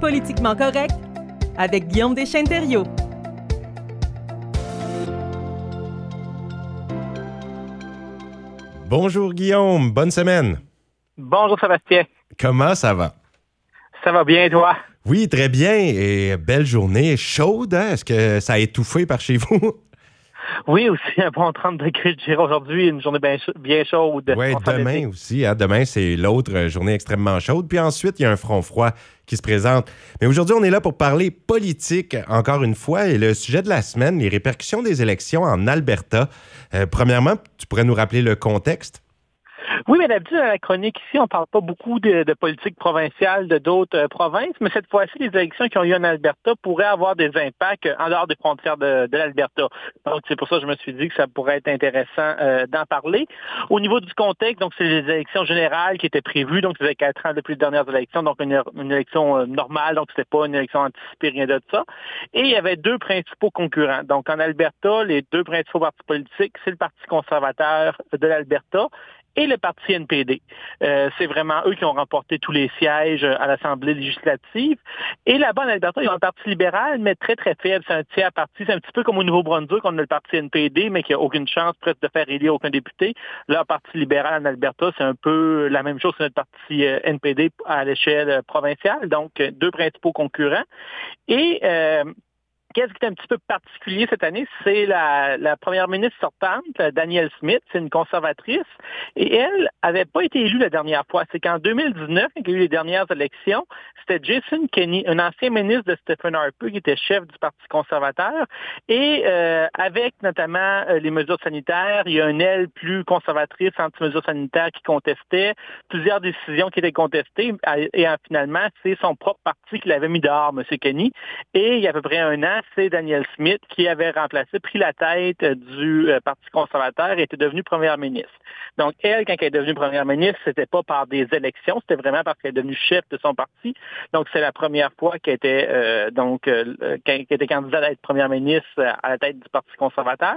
Politiquement correct avec Guillaume Deschênes-Thériault. Bonjour Guillaume, bonne semaine. Bonjour Sébastien. Comment ça va? Ça va bien, toi? Oui, très bien. Et belle journée chaude. Hein? Est-ce que ça a étouffé par chez vous? Oui, aussi un bon 30 degrés de aujourd'hui, une journée bien, chaude. Oui, demain aussi. Hein? Demain, c'est l'autre journée extrêmement chaude. Puis ensuite, il y a un front froid qui se présente. Mais aujourd'hui, on est là pour parler politique, encore une fois. Et le sujet de la semaine, les répercussions des élections en Alberta. Euh, premièrement, tu pourrais nous rappeler le contexte? Oui, mais d'habitude, à la chronique ici, on ne parle pas beaucoup de, politique provinciale de d'autres euh, provinces, mais cette fois-ci, les élections qui ont eu en Alberta pourraient avoir des impacts en dehors des frontières de, l'Alberta. Donc, c'est pour ça que je me suis dit que ça pourrait être intéressant euh, d'en parler. Au niveau du contexte, donc, c'est les élections générales qui étaient prévues, donc, c'était quatre ans depuis les dernières élections, donc une, élection euh, normale, donc c'était pas une élection anticipée, rien de ça. Et il y avait deux principaux concurrents. Donc, en Alberta, les deux principaux partis politiques, c'est le Parti conservateur de l'Alberta et le parti NPD. Euh, c'est vraiment eux qui ont remporté tous les sièges à l'Assemblée législative. Et là-bas, en Alberta, ils ont un parti libéral, mais très, très faible. C'est un tiers parti. C'est un petit peu comme au Nouveau-Brunswick, on a le parti NPD, mais qui n'a aucune chance presque de faire élire aucun député. Leur parti libéral en Alberta, c'est un peu la même chose que notre parti euh, NPD à l'échelle provinciale. Donc, deux principaux concurrents. Et euh, Qu'est-ce qui est un petit peu particulier cette année, c'est la, première ministre sortante, Danielle Smith, c'est une conservatrice, et elle avait pas été élue la dernière fois. C'est qu'en 2019, quand il y a eu les dernières élections, c'était Jason Kenney, un ancien ministre de Stephen Harper, qui était chef du Parti conservateur, et euh, avec notamment euh, les mesures sanitaires, il y a une aile plus conservatrice anti-mesures sanitaires qui contestait, plusieurs décisions qui étaient contestées, et finalement, c'est son propre parti qui l'avait mis dehors, M. Kenney, et il y a à peu près un an, c'est Daniel Smith qui avait remplacé, pris la tête du euh, Parti conservateur et était devenue première ministre. Donc, elle, quand elle est devenue première ministre, c'était pas par des élections, c'était vraiment parce qu'elle est devenue chef de son parti. Donc, c'est la première fois qu'elle était, euh, donc, euh, qu'elle était candidate à être première ministre à la tête du Parti conservateur.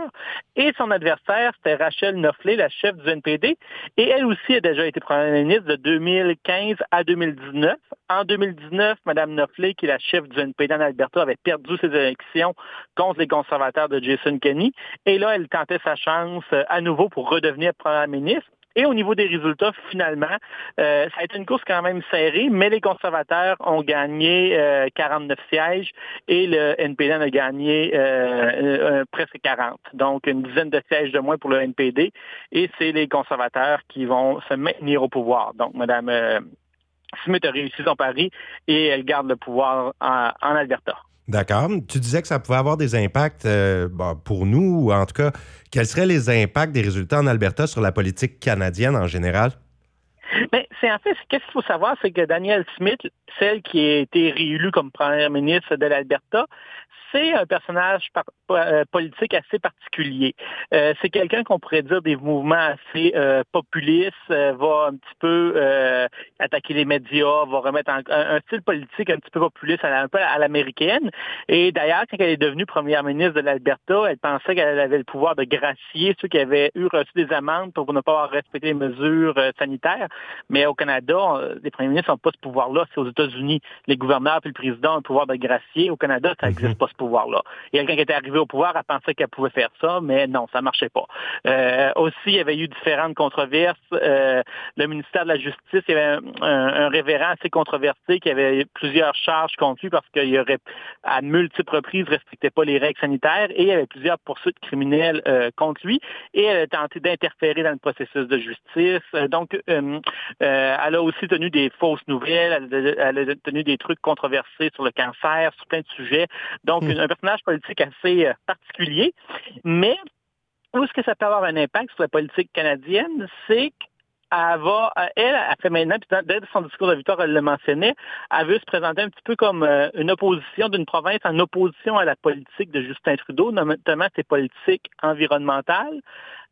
Et son adversaire, c'était Rachel Noffley, la chef du NPD. Et elle aussi a déjà été première ministre de 2015 à 2019. En 2019, Mme Noffley, qui est la chef du NPD en Alberta, avait perdu ses élections contre les conservateurs de Jason Kenney. Et là, elle tentait sa chance euh, à nouveau pour redevenir première ministre. Et au niveau des résultats, finalement, euh, ça a été une course quand même serrée, mais les conservateurs ont gagné 49 euh, sièges et le NPD en a gagné presque 40. Donc, une dizaine de sièges de moins pour le NPD. Et c'est les conservateurs qui vont se maintenir au pouvoir. Donc, Mme Smith a réussi son pari et elle garde le pouvoir en Alberta. D'accord. Tu disais que ça pouvait avoir des impacts euh, pour nous, ou en tout cas, quels seraient les impacts des résultats en Alberta sur la politique canadienne en général? Bien, c'est en fait, qu'est-ce qu'il faut savoir, c'est que Danielle Smith, celle qui a été réélue comme première ministre de l'Alberta, c'est un personnage euh, politique assez particulier. Euh, c'est quelqu'un qu'on pourrait dire des mouvements assez euh, populistes, va un petit peu attaquer les médias, va remettre un, style politique un petit peu populiste à, un peu à l'américaine. Et d'ailleurs, quand elle est devenue première ministre de l'Alberta, elle pensait qu'elle avait le pouvoir de gracier ceux qui avaient eu reçu des amendes pour ne pas avoir respecté les mesures sanitaires. Mais au Canada, les premiers ministres n'ont pas ce pouvoir-là. C'est aux États-Unis. Les gouverneurs et le président ont le pouvoir de gracier. Au Canada, ça n'existe mhm. pas ce pouvoir-là. Il y a quelqu'un qui était arrivé au pouvoir, elle pensait qu'elle pouvait faire ça, mais non, ça marchait pas. Euh, aussi, il y avait eu différentes controverses. Euh, le ministère de la Justice, il y avait un, révérend assez controversé qui avait plusieurs charges contre lui parce qu'il aurait, à multiples reprises, respectait pas les règles sanitaires et il y avait plusieurs poursuites criminelles euh, contre lui et elle a tenté d'interférer dans le processus de justice. Donc, elle a aussi tenu des fausses nouvelles, elle a, tenu des trucs controversés sur le cancer, sur plein de sujets. Donc, un personnage politique assez euh, particulier. Mais où est-ce que ça peut avoir un impact sur la politique canadienne? C'est qu'elle va, euh, elle, a fait maintenant, puis dès son discours de victoire, elle le mentionnait, elle veut se présenter un petit peu comme euh, une opposition d'une province en opposition à la politique de Justin Trudeau, notamment ses politiques environnementales.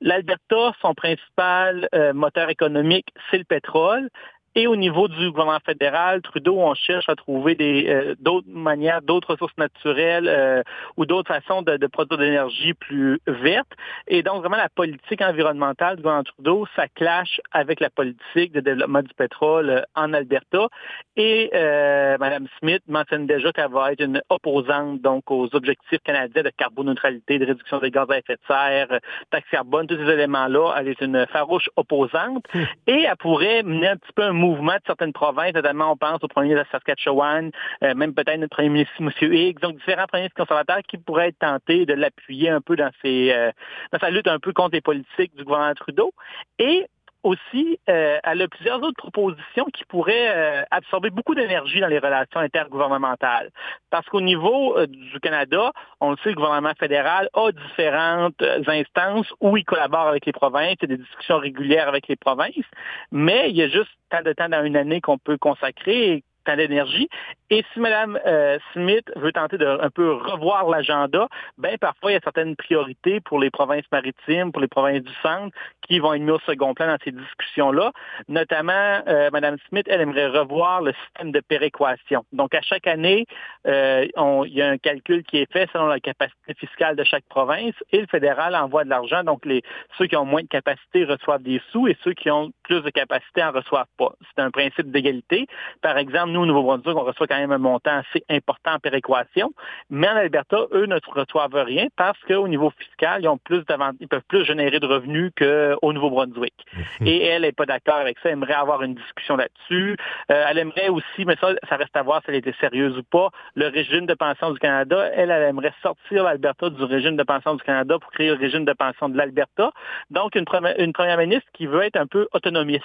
L'Alberta, son principal moteur économique, c'est le pétrole. Et au niveau du gouvernement fédéral, Trudeau, on cherche à trouver des euh, d'autres manières, d'autres ressources naturelles euh, ou d'autres façons de, de produire de l'énergie plus verte. Et donc, vraiment, la politique environnementale du gouvernement Trudeau, ça clash avec la politique de développement du pétrole euh, en Alberta. Et euh, Mme Smith mentionne déjà qu'elle va être une opposante donc aux objectifs canadiens de carboneutralité, de réduction des gaz à effet de serre, taxe carbone, tous ces éléments-là. Elle est une farouche opposante. Hmm. Et elle pourrait mener un petit peu un mouvement de certaines provinces, notamment on pense au premier de la Saskatchewan, euh, même peut-être notre premier ministre, M. Higgs, donc différents premiers ministres conservateurs qui pourraient être tentés de l'appuyer un peu dans, ses, euh, dans sa lutte un peu contre les politiques du gouvernement Trudeau. Et aussi, euh, elle a plusieurs autres propositions qui pourraient euh, absorber beaucoup d'énergie dans les relations intergouvernementales. Parce qu'au niveau euh, du Canada, on le sait, le gouvernement fédéral a différentes instances où il collabore avec les provinces, il y a des discussions régulières avec les provinces, mais il y a juste tant de temps dans une année qu'on peut consacrer d'énergie. Et si Mme euh, Smith veut tenter de un peu revoir l'agenda, ben parfois il y a certaines priorités pour les provinces maritimes, pour les provinces du centre, qui vont être mises au second plan dans ces discussions-là. Notamment, euh, Mme Smith, elle aimerait revoir le système de péréquation. Donc, à chaque année, euh, il y a un calcul qui est fait selon la capacité fiscale de chaque province et le fédéral envoie de l'argent. Donc, les, ceux qui ont moins de capacité reçoivent des sous et ceux qui ont plus de capacité en reçoivent pas. C'est un principe d'égalité. Par exemple, nous, au Nouveau-Brunswick, on reçoit quand même un montant assez important en péréquation, mais en Alberta, eux ne reçoivent rien parce qu'au niveau fiscal, ils ont plus ils peuvent plus générer de revenus qu'au Nouveau-Brunswick. Mhm. Et elle n'est pas d'accord avec ça, elle aimerait avoir une discussion là-dessus. Euh, elle aimerait aussi, mais ça, ça reste à voir si elle était sérieuse ou pas, le régime de pension du Canada. Elle, elle aimerait sortir l'Alberta du régime de pension du Canada pour créer le régime de pension de l'Alberta. Donc, une, première, une première ministre qui veut être un peu autonomiste.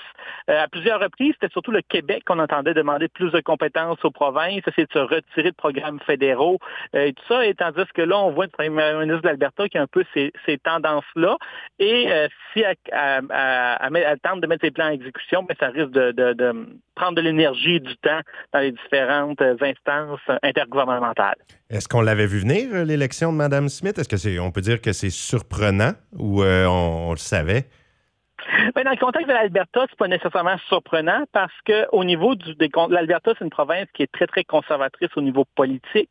Euh, à plusieurs reprises, c'était surtout le Québec qu'on entendait demander plus de compétences aux provinces, essayer de se retirer de programmes fédéraux euh, et tout ça. Et tandis que là, on voit le premier ministre de l'Alberta qui a un peu ces, tendances-là. Et euh, si elle, tente de mettre ses plans en exécution, ben, ça risque de, prendre de l'énergie et du temps dans les différentes instances intergouvernementales. Est-ce qu'on l'avait vu venir, l'élection de Mme Smith? Est-ce que c'est, on peut dire que c'est surprenant ou on le savait? Ben, dans le contexte de l'Alberta, c'est pas nécessairement surprenant parce que au niveau du l'Alberta, c'est une province qui est très très conservatrice au niveau politique.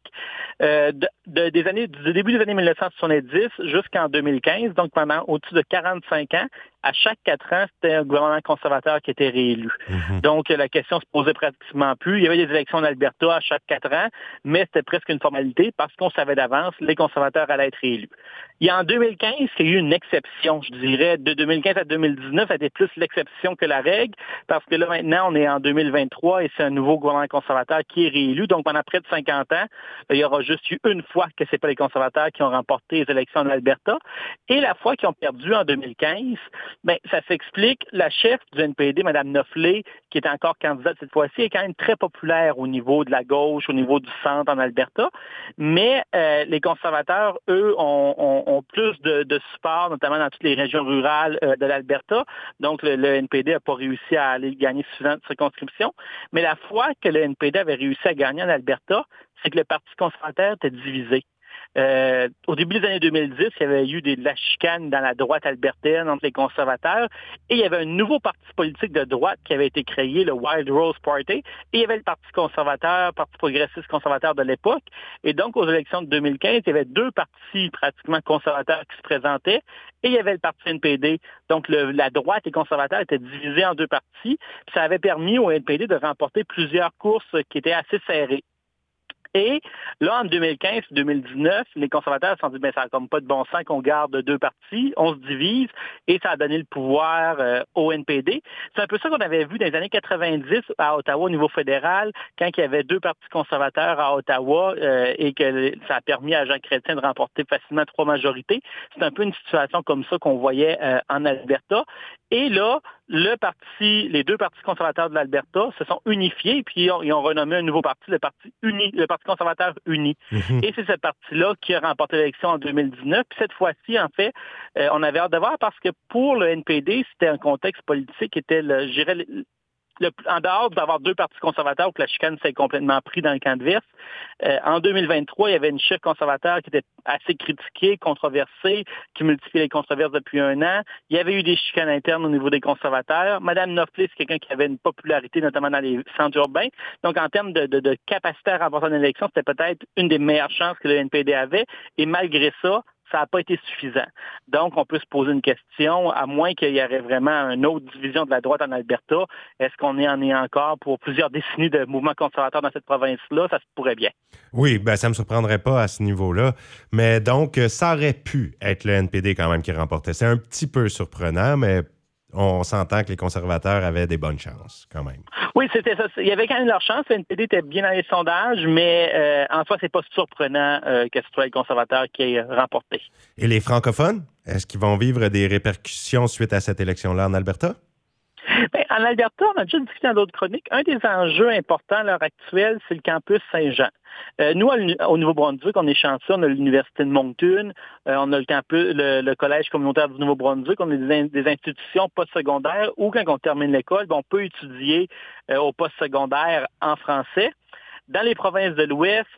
Euh, de, des années du début des années 1970 jusqu'en 2015, donc pendant au-dessus de 45 ans, à chaque quatre ans, c'était un gouvernement conservateur qui était réélu. Mhm. Donc, la question se posait pratiquement plus. Il y avait des élections en Alberta à chaque quatre ans, mais c'était presque une formalité parce qu'on savait d'avance, les conservateurs allaient être réélus. Il y a en 2015 qu'il y a eu une exception, je dirais, de 2015 à 2019, c'était plus l'exception que la règle, parce que là, maintenant, on est en 2023 et c'est un nouveau gouvernement conservateur qui est réélu. Donc, pendant près de 50 ans, il y aura juste eu une fois que c'est pas les conservateurs qui ont remporté les élections en Alberta. Et la fois qu'ils ont perdu en 2015, ben, ça s'explique. La chef du NPD, Mme Knopfler, qui est encore candidate cette fois-ci, est quand même très populaire au niveau de la gauche, au niveau du centre en Alberta. Mais euh, les conservateurs, eux, ont, plus de, support, notamment dans toutes les régions rurales euh, de l'Alberta. Donc, le, NPD n'a pas réussi à aller gagner suffisamment de circonscriptions. Mais la fois que le NPD avait réussi à gagner en Alberta, c'est que le Parti conservateur était divisé. Euh, au début des années 2010, il y avait eu des, de la chicane dans la droite albertaine entre les conservateurs et il y avait un nouveau parti politique de droite qui avait été créé, le Wild Rose Party, et il y avait le Parti conservateur, Parti progressiste conservateur de l'époque. Et donc, aux élections de 2015, il y avait deux partis pratiquement conservateurs qui se présentaient et il y avait le Parti NPD. Donc, la droite et conservateurs étaient divisés en deux partis. Ça avait permis au NPD de remporter plusieurs courses qui étaient assez serrées. Et là, en 2015-2019, les conservateurs se sont dit, ben, ça n'a comme pas de bon sens qu'on garde deux partis, on se divise, et ça a donné le pouvoir euh, au NPD. C'est un peu ça qu'on avait vu dans les années 90 à Ottawa au niveau fédéral, quand il y avait deux partis conservateurs à Ottawa euh, et que ça a permis à Jean Chrétien de remporter facilement trois majorités. C'est un peu une situation comme ça qu'on voyait euh, en Alberta. Et là, le parti, les deux partis conservateurs de l'Alberta se sont unifiés, puis ils ont, renommé un nouveau parti, le Parti uni, le Parti conservateur uni. Mhm. Et c'est ce parti-là qui a remporté l'élection en 2019. Puis cette fois-ci, en fait, euh, on avait hâte de voir parce que pour le NPD, c'était un contexte politique qui était, le, je dirais, en dehors d'avoir deux partis conservateurs, que la chicane s'est complètement pris dans le camp adverse, euh, en 2023, il y avait une chef conservateur qui était assez critiquée, controversée, qui multipliait les controverses depuis un an. Il y avait eu des chicanes internes au niveau des conservateurs. Madame Knopfler, c'est quelqu'un qui avait une popularité, notamment dans les centres urbains. Donc, en termes de, de capacité à remporter une élection, c'était peut-être une des meilleures chances que le NPD avait. Et malgré ça, ça n'a pas été suffisant. Donc, on peut se poser une question, à moins qu'il y aurait vraiment une autre division de la droite en Alberta, est-ce qu'on est en est encore pour plusieurs décennies de mouvements conservateurs dans cette province-là? Ça se pourrait bien. Oui, ben, ça ne me surprendrait pas à ce niveau-là. Mais donc, ça aurait pu être le NPD quand même qui remportait. C'est un petit peu surprenant, mais on s'entend que les conservateurs avaient des bonnes chances, quand même. Oui, c'était ça. Il y avait quand même leur chance. Le NPD était bien dans les sondages, mais euh, en soi, c'est pas surprenant euh, que ce soit les conservateurs qui aient remporté. Et les francophones, est-ce qu'ils vont vivre des répercussions suite à cette élection-là en Alberta? Ben, en Alberta, on a déjà discuté dans d'autres chroniques. Un des enjeux importants à l'heure actuelle, c'est le campus Saint-Jean. Euh, nous, au Nouveau-Brunswick, on est chanceux, on a l'Université de Moncton, euh, on a le campus, le, Collège communautaire du Nouveau-Brunswick, on a des, institutions postsecondaires où, quand on termine l'école, ben, on peut étudier euh, au postsecondaire en français. Dans les provinces de l'Ouest,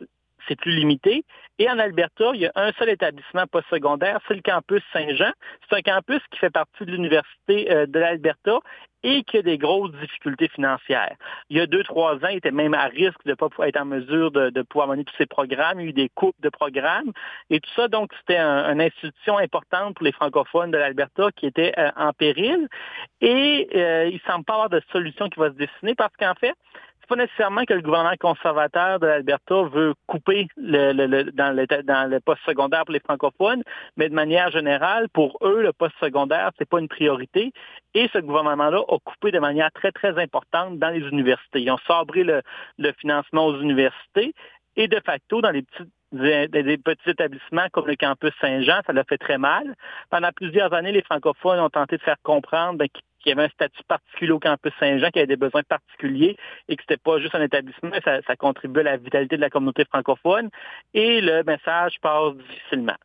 c'est plus limité. Et en Alberta, il y a un seul établissement postsecondaire, c'est le campus Saint-Jean. C'est un campus qui fait partie de l'Université euh, de l'Alberta et qui a des grosses difficultés financières. Il y a deux, trois ans, il était même à risque de ne pas être en mesure de, pouvoir mener tous ces programmes. Il y a eu des coupes de programmes. Et tout ça, donc, c'était une institution importante pour les francophones de l'Alberta qui était euh, en péril. Et euh, il ne semble pas avoir de solution qui va se dessiner parce qu'en fait, pas nécessairement que le gouvernement conservateur de l'Alberta veut couper le, dans, le, dans le poste secondaire pour les francophones, mais de manière générale, pour eux, le poste secondaire, c'est pas une priorité. Et ce gouvernement-là a coupé de manière très, très importante dans les universités. Ils ont sabré le, financement aux universités et de facto, dans les petits des, petits établissements comme le campus Saint-Jean, ça l'a fait très mal. Pendant plusieurs années, les francophones ont tenté de faire comprendre ben, qu'il y avait un statut particulier au campus Saint-Jean, qui avait des besoins particuliers et que c'était pas juste un établissement, ça, ça contribuait à la vitalité de la communauté francophone. Et le message passe difficilement.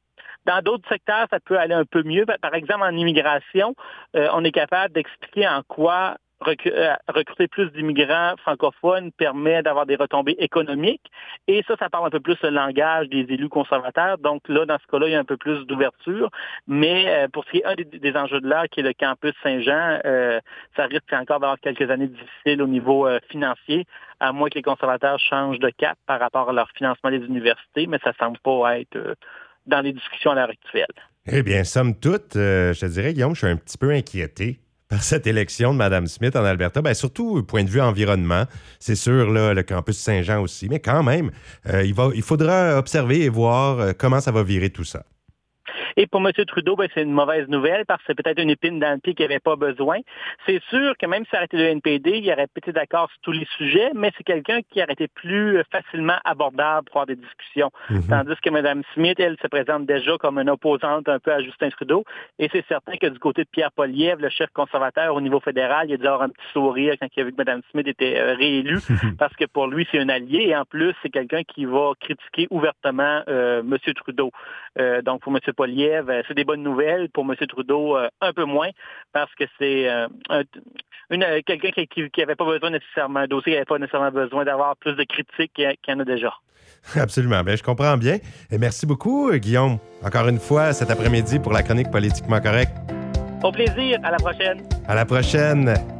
Dans d'autres secteurs, ça peut aller un peu mieux. Par exemple, en immigration, euh, on est capable d'expliquer en quoi recruter plus d'immigrants francophones permet d'avoir des retombées économiques. Et ça, ça parle un peu plus le langage des élus conservateurs. Donc là, dans ce cas-là, il y a un peu plus d'ouverture. Mais euh, pour ce qui est un des, enjeux de l'art, qui est le campus Saint-Jean, euh, ça risque encore d'avoir quelques années difficiles au niveau financier, à moins que les conservateurs changent de cap par rapport à leur financement des universités, mais ça semble pas être dans les discussions à l'heure actuelle. Eh bien, somme toute, je te dirais, Guillaume, je suis un petit peu inquiété par cette élection de Mme Smith en Alberta, bien, surtout point de vue environnement. C'est sûr, là, le campus Saint-Jean aussi, mais quand même, euh, il, va, il faudra observer et voir euh, comment ça va virer tout ça. Et pour M. Trudeau, ben, c'est une mauvaise nouvelle parce que c'est peut-être une épine dans le pied qu'il n'y avait pas besoin. C'est sûr que même si ça été le NPD, il aurait peut-être d'accord sur tous les sujets, mais c'est quelqu'un qui aurait été plus facilement abordable pour avoir des discussions. Mhm. Tandis que Mme Smith, elle, se présente déjà comme une opposante un peu à Justin Trudeau. Et c'est certain que du côté de Pierre Poliev, le chef conservateur au niveau fédéral, il a dû avoir un petit sourire quand il a vu que Mme Smith était euh, réélue parce que pour lui, c'est un allié. Et en plus, c'est quelqu'un qui va critiquer ouvertement euh, M. Trudeau. Euh, donc, pour M. Poliev, euh, c'est des bonnes nouvelles. Pour M. Trudeau, euh, un peu moins, parce que c'est euh, quelqu'un qui n'avait pas besoin nécessairement, un dossier qui n'avait pas nécessairement besoin d'avoir plus de critiques qu'il y en a déjà. Absolument. Bien, je comprends bien. Et merci beaucoup, Guillaume, encore une fois cet après-midi pour la chronique politiquement correcte. Au plaisir. À la prochaine. À la prochaine.